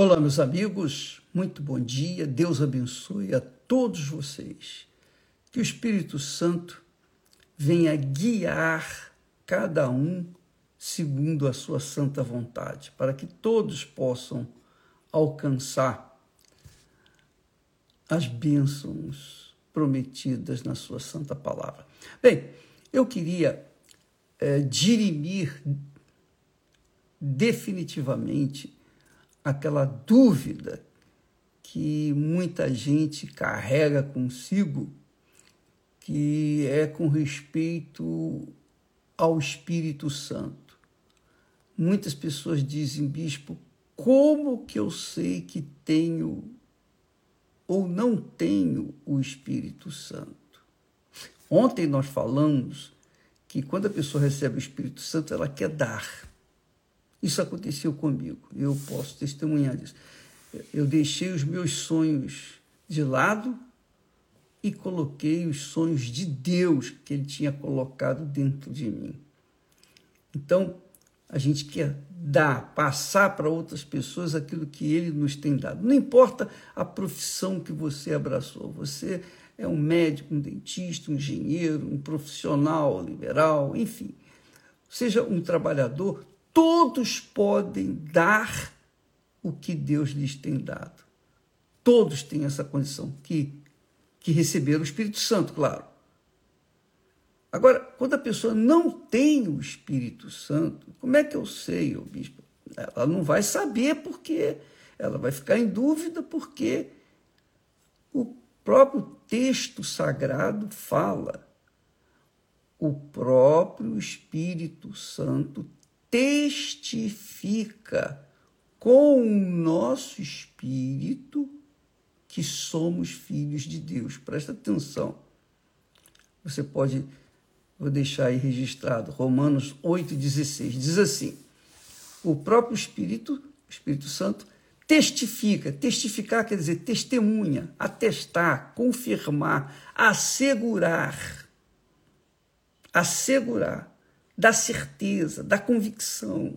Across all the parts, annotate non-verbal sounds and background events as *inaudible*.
Olá, meus amigos, muito bom dia. Deus abençoe a todos vocês. Que o Espírito Santo venha guiar cada um segundo a sua santa vontade, para que todos possam alcançar as bênçãos prometidas na sua santa palavra. Bem, eu queria é, dirimir definitivamente aquela dúvida que muita gente carrega consigo, que é com respeito ao Espírito Santo. Muitas pessoas dizem, bispo, como que eu sei que tenho ou não tenho o Espírito Santo? Ontem nós falamos que quando a pessoa recebe o Espírito Santo, ela quer dar. Isso aconteceu comigo, eu posso testemunhar disso. Eu deixei os meus sonhos de lado e coloquei os sonhos de Deus que Ele tinha colocado dentro de mim. Então, a gente quer dar, passar para outras pessoas aquilo que Ele nos tem dado. Não importa a profissão que você abraçou, você é um médico, um dentista, um engenheiro, um profissional liberal, enfim. Seja um trabalhador, todos podem dar o que Deus lhes tem dado. Todos têm essa condição, que, que receberam o Espírito Santo, claro. Agora, quando a pessoa não tem o Espírito Santo, como é que eu sei, o bispo? Ela não vai saber porque ela vai ficar em dúvida porque o próprio texto sagrado fala. O próprio Espírito Santo testifica com o nosso espírito que somos filhos de Deus. Presta atenção. Você pode, vou deixar aí registrado, Romanos 8,16. Diz assim: o próprio Espírito, o Espírito Santo, testifica. Testificar quer dizer testemunha, atestar, confirmar, assegurar. Assegurar da certeza, da convicção.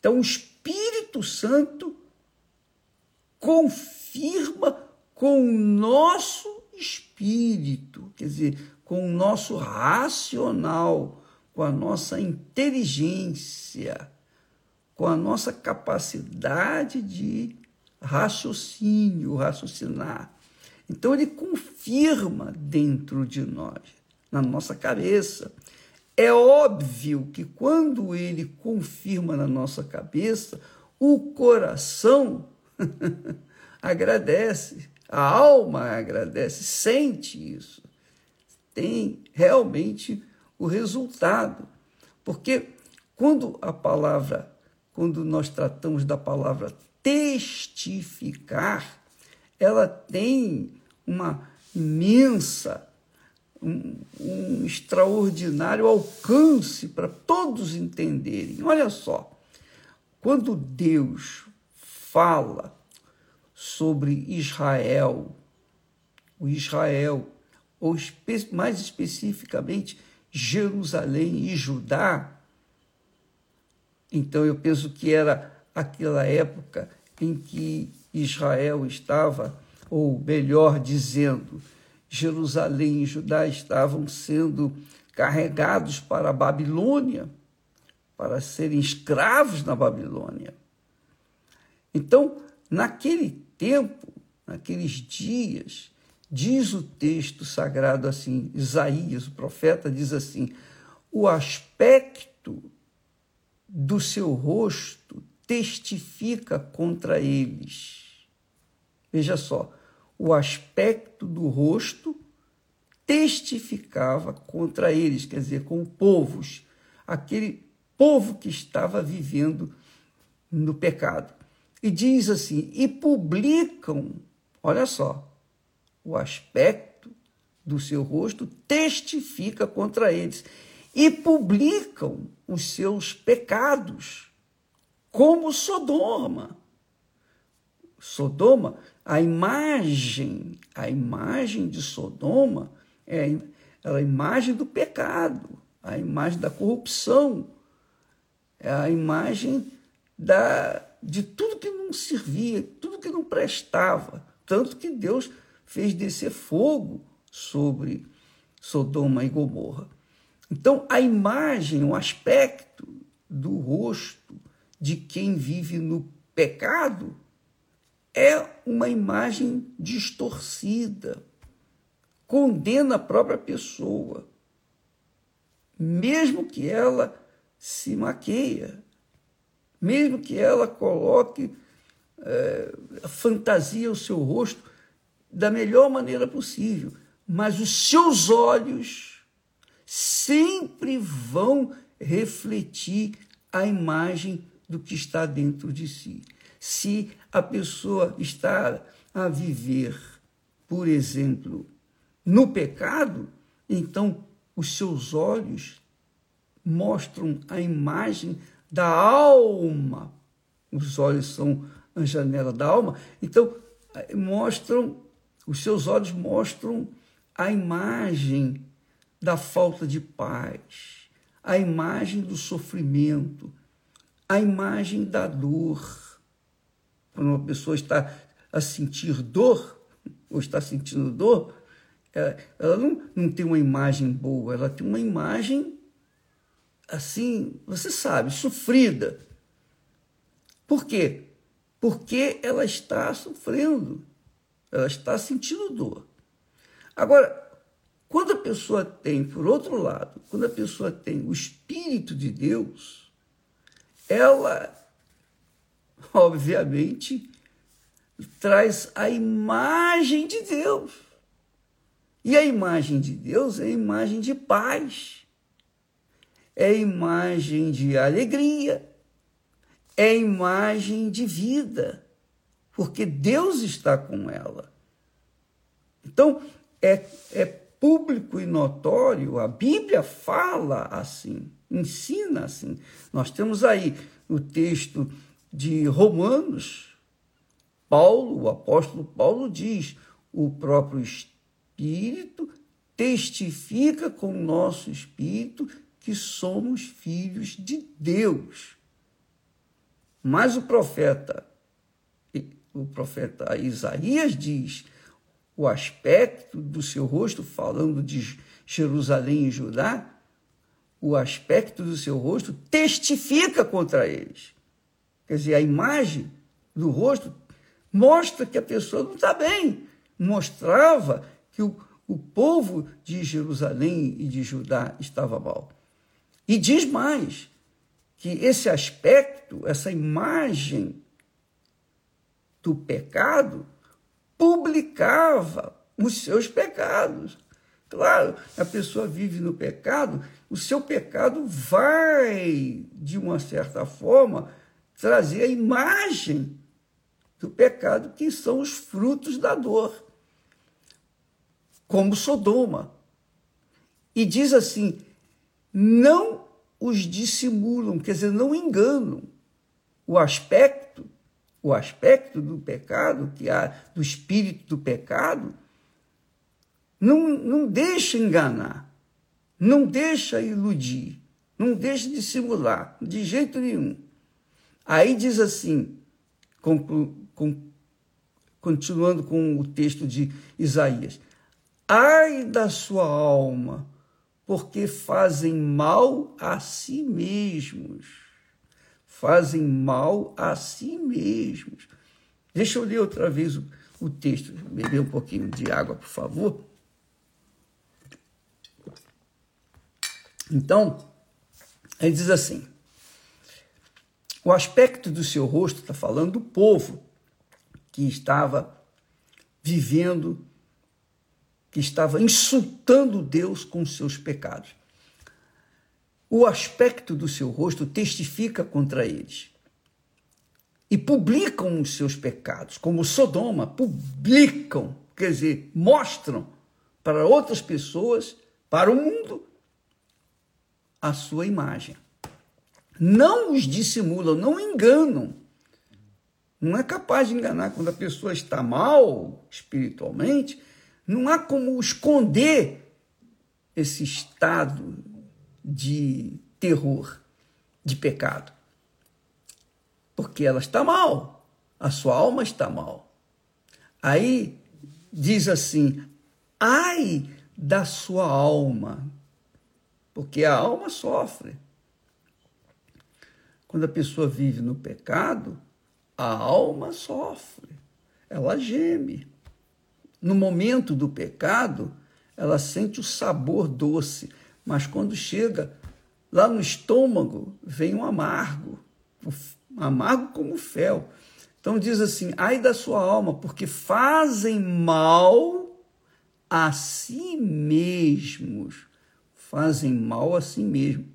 Então, o Espírito Santo confirma com o nosso espírito, quer dizer, com o nosso racional, com a nossa inteligência, com a nossa capacidade de raciocínio, raciocinar. Então, ele confirma dentro de nós, na nossa cabeça. É óbvio que quando ele confirma na nossa cabeça, o coração *laughs* agradece, a alma agradece, sente isso. Tem realmente o resultado. Porque quando a palavra, quando nós tratamos da palavra testificar, ela tem uma imensa um, um extraordinário alcance para todos entenderem. Olha só, quando Deus fala sobre Israel, o Israel, ou mais especificamente Jerusalém e Judá, então eu penso que era aquela época em que Israel estava, ou melhor dizendo, Jerusalém e Judá estavam sendo carregados para a Babilônia, para serem escravos na Babilônia. Então, naquele tempo, naqueles dias, diz o texto sagrado assim, Isaías, o profeta, diz assim: o aspecto do seu rosto testifica contra eles. Veja só, o aspecto do rosto testificava contra eles, quer dizer, com povos, aquele povo que estava vivendo no pecado. E diz assim: e publicam, olha só, o aspecto do seu rosto testifica contra eles, e publicam os seus pecados, como Sodoma. Sodoma a imagem, a imagem de Sodoma é a imagem do pecado, a imagem da corrupção, é a imagem da, de tudo que não servia, tudo que não prestava. Tanto que Deus fez descer fogo sobre Sodoma e Gomorra. Então, a imagem, o aspecto do rosto de quem vive no pecado é uma imagem distorcida, condena a própria pessoa, mesmo que ela se maqueia, mesmo que ela coloque é, fantasia o seu rosto da melhor maneira possível, mas os seus olhos sempre vão refletir a imagem do que está dentro de si. Se a pessoa está a viver, por exemplo, no pecado, então os seus olhos mostram a imagem da alma. Os olhos são a janela da alma, então mostram, os seus olhos mostram a imagem da falta de paz, a imagem do sofrimento, a imagem da dor. Quando uma pessoa está a sentir dor, ou está sentindo dor, ela, ela não, não tem uma imagem boa, ela tem uma imagem assim, você sabe, sofrida. Por quê? Porque ela está sofrendo, ela está sentindo dor. Agora, quando a pessoa tem, por outro lado, quando a pessoa tem o Espírito de Deus, ela, *laughs* obviamente, traz a imagem de Deus. E a imagem de Deus é a imagem de paz, é a imagem de alegria, é a imagem de vida, porque Deus está com ela. Então, é, é público e notório, a Bíblia fala assim, ensina assim. Nós temos aí o texto de Romanos, Paulo, o apóstolo Paulo diz: o próprio Espírito testifica com o nosso espírito que somos filhos de Deus. Mas o profeta, o profeta Isaías diz: o aspecto do seu rosto, falando de Jerusalém e Judá, o aspecto do seu rosto testifica contra eles. Quer dizer, a imagem do rosto mostra que a pessoa não está bem. Mostrava que o, o povo de Jerusalém e de Judá estava mal. E diz mais, que esse aspecto, essa imagem do pecado, publicava os seus pecados. Claro, a pessoa vive no pecado, o seu pecado vai, de uma certa forma, trazer a imagem do pecado, que são os frutos da dor, como Sodoma. E diz assim: não os dissimulam, quer dizer, não enganam. O aspecto o aspecto do pecado, que há do espírito do pecado, não, não deixa enganar, não deixa iludir, não deixa dissimular, de jeito nenhum. Aí diz assim, continuando com o texto de Isaías: Ai da sua alma, porque fazem mal a si mesmos fazem mal a si mesmos. Deixa eu ler outra vez o, o texto, beber um pouquinho de água, por favor. Então, ele diz assim: o aspecto do seu rosto está falando do povo que estava vivendo, que estava insultando Deus com seus pecados. O aspecto do seu rosto testifica contra eles. E publicam os seus pecados, como Sodoma, publicam, quer dizer, mostram para outras pessoas, para o mundo, a sua imagem. Não os dissimulam, não enganam. Não é capaz de enganar quando a pessoa está mal espiritualmente, não há como esconder esse estado de terror, de pecado. porque ela está mal, a sua alma está mal. Aí diz assim: ai da sua alma, porque a alma sofre. Quando a pessoa vive no pecado, a alma sofre, ela geme. No momento do pecado, ela sente o sabor doce, mas quando chega lá no estômago, vem um amargo, amargo como fel. Então diz assim: ai da sua alma, porque fazem mal a si mesmos. Fazem mal a si mesmos.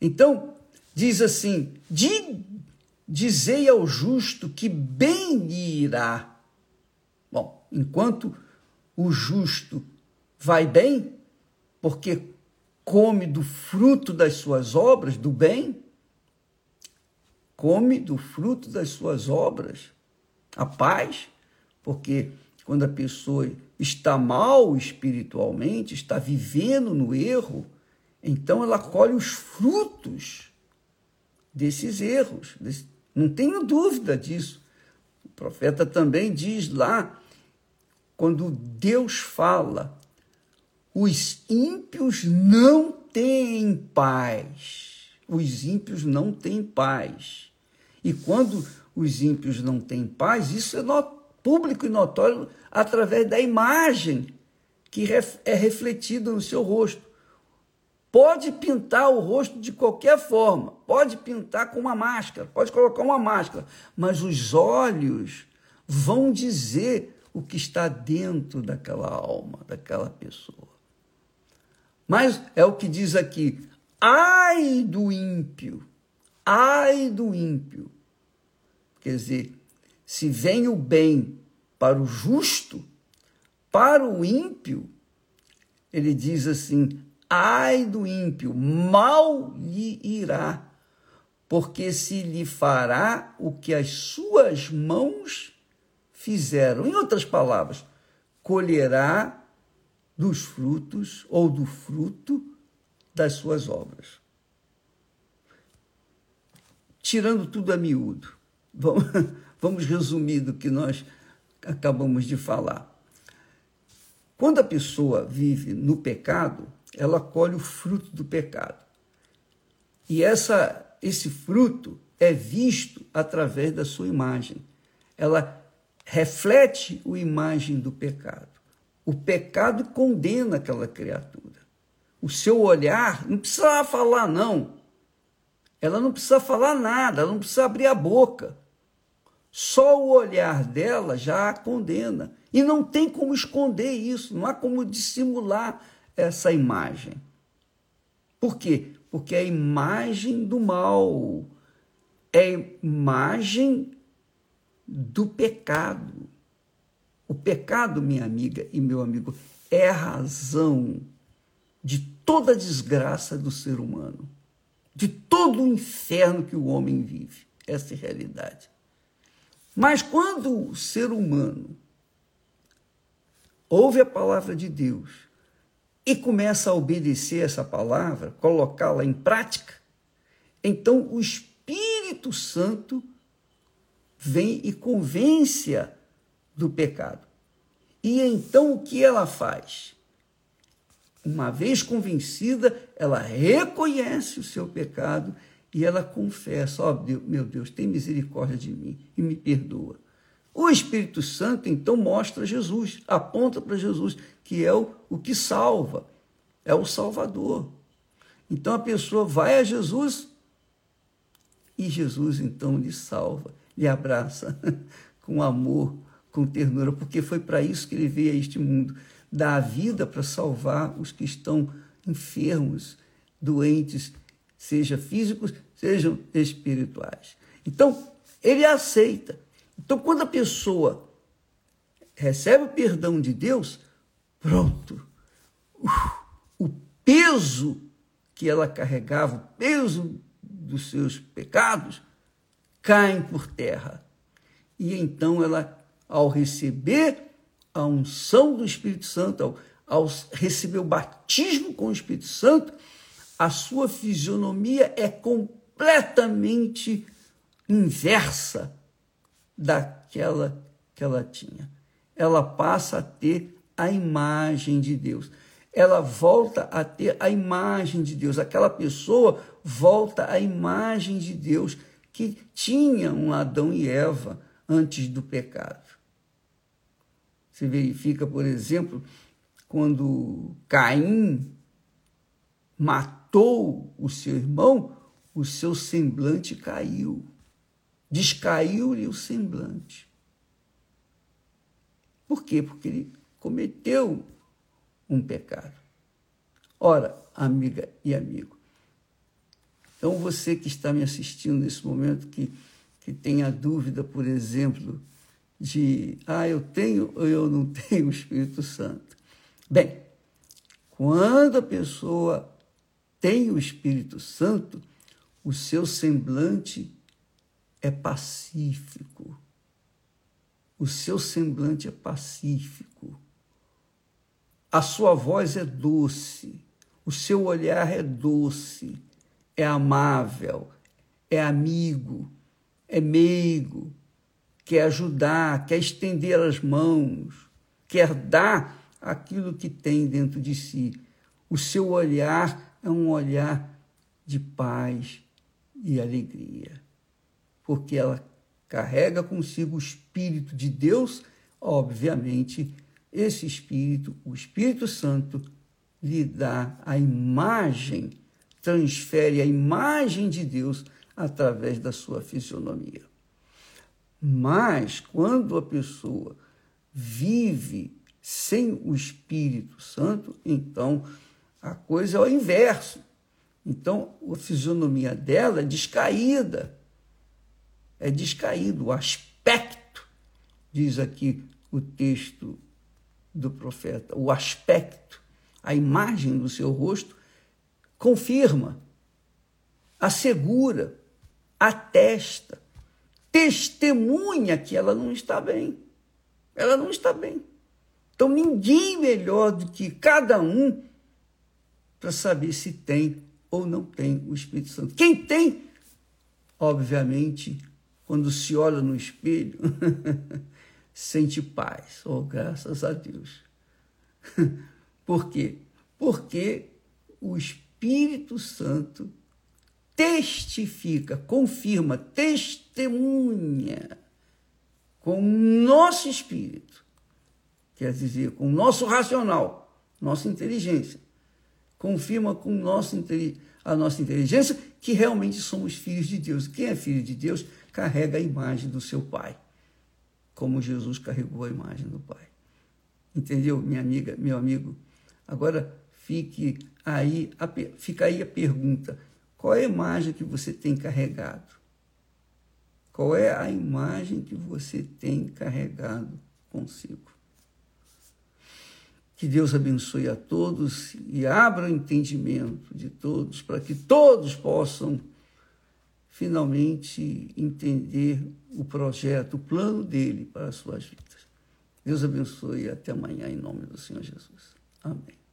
Então, diz assim: dizei ao justo que bem irá. Bom, enquanto o justo vai bem, porque come do fruto das suas obras, do bem, come do fruto das suas obras, a paz, porque quando a pessoa está mal espiritualmente, está vivendo no erro, então ela colhe os frutos desses erros. Não tenho dúvida disso. O profeta também diz lá, quando Deus fala, os ímpios não têm paz. Os ímpios não têm paz. E quando os ímpios não têm paz, isso é público e notório através da imagem que é refletida no seu rosto. Pode pintar o rosto de qualquer forma, pode pintar com uma máscara, pode colocar uma máscara, mas os olhos vão dizer o que está dentro daquela alma, daquela pessoa. Mas é o que diz aqui: ai do ímpio, ai do ímpio. Quer dizer, se vem o bem para o justo, para o ímpio, ele diz assim: Ai do ímpio, mal lhe irá, porque se lhe fará o que as suas mãos fizeram. Em outras palavras, colherá dos frutos ou do fruto das suas obras. Tirando tudo a miúdo, vamos, *laughs* vamos resumir do que nós acabamos de falar. Quando a pessoa vive no pecado, ela colhe o fruto do pecado. E essa, esse fruto é visto através da sua imagem. Ela reflete a imagem do pecado. O pecado condena aquela criatura. O seu olhar não precisa falar, não. Ela não precisa falar nada, ela não precisa abrir a boca. Só o olhar dela já a condena. E não tem como esconder isso, não há como dissimular essa imagem. Por quê? Porque é a imagem do mal, é a imagem do pecado. O pecado, minha amiga e meu amigo, é a razão de toda a desgraça do ser humano, de todo o inferno que o homem vive. Essa é a realidade. Mas quando o ser humano ouve a palavra de Deus e começa a obedecer essa palavra, colocá-la em prática, então o Espírito Santo vem e convence-a do pecado. E então o que ela faz? Uma vez convencida, ela reconhece o seu pecado e ela confessa: Ó oh, meu Deus, tem misericórdia de mim e me perdoa. O Espírito Santo então mostra Jesus, aponta para Jesus, que é o, o que salva, é o Salvador. Então a pessoa vai a Jesus e Jesus então lhe salva, lhe abraça *laughs* com amor, com ternura, porque foi para isso que ele veio a este mundo dar a vida para salvar os que estão enfermos, doentes, seja físicos, sejam espirituais. Então, ele aceita. Então, quando a pessoa recebe o perdão de Deus, pronto. o peso que ela carregava, o peso dos seus pecados, caem por terra. E então ela, ao receber a unção do Espírito Santo, ao, ao receber o batismo com o Espírito Santo, a sua fisionomia é completamente inversa daquela que ela tinha. Ela passa a ter a imagem de Deus. Ela volta a ter a imagem de Deus. Aquela pessoa volta à imagem de Deus que tinha um Adão e Eva antes do pecado. Você verifica, por exemplo, quando Caim matou o seu irmão, o seu semblante caiu. Descaiu-lhe o semblante. Por quê? Porque ele cometeu um pecado. Ora, amiga e amigo, então você que está me assistindo nesse momento, que, que tem a dúvida, por exemplo, de ah, eu tenho ou eu não *laughs* tenho o Espírito Santo. Bem, quando a pessoa tem o Espírito Santo, o seu semblante é pacífico. O seu semblante é pacífico. A sua voz é doce. O seu olhar é doce. É amável. É amigo. É meigo. Quer ajudar. Quer estender as mãos. Quer dar aquilo que tem dentro de si. O seu olhar é um olhar de paz e alegria, porque ela carrega consigo o Espírito de Deus, obviamente, esse Espírito, o Espírito Santo, lhe dá a imagem, transfere a imagem de Deus através da sua fisionomia. Mas quando a pessoa vive sem o Espírito Santo, então a coisa é o inverso. Então, a fisionomia dela é descaída. É descaído. O aspecto, diz aqui o texto do profeta, o aspecto, a imagem do seu rosto, confirma, assegura, atesta, testemunha que ela não está bem. Ela não está bem. Então, ninguém melhor do que cada um para saber se tem ou não tem o Espírito Santo. Quem tem, obviamente, quando se olha no espelho, *laughs* sente paz. Oh, graças a Deus. *laughs* Por quê? Porque o Espírito Santo testifica, confirma, testemunha com o nosso espírito, quer dizer, com o nosso racional, nossa inteligência, confirma com nosso, a nossa inteligência que realmente somos filhos de Deus. Quem é filho de Deus carrega a imagem do seu Pai, como Jesus carregou a imagem do Pai. Entendeu, minha amiga, meu amigo? Agora fique aí, fica aí a pergunta: qual é a imagem que você tem carregado? Qual é a imagem que você tem carregado consigo? Que Deus abençoe a todos e abra o entendimento de todos, para que todos possam finalmente entender o projeto, o plano dele para as suas vidas. Deus abençoe e até amanhã, em nome do Senhor Jesus. Amém.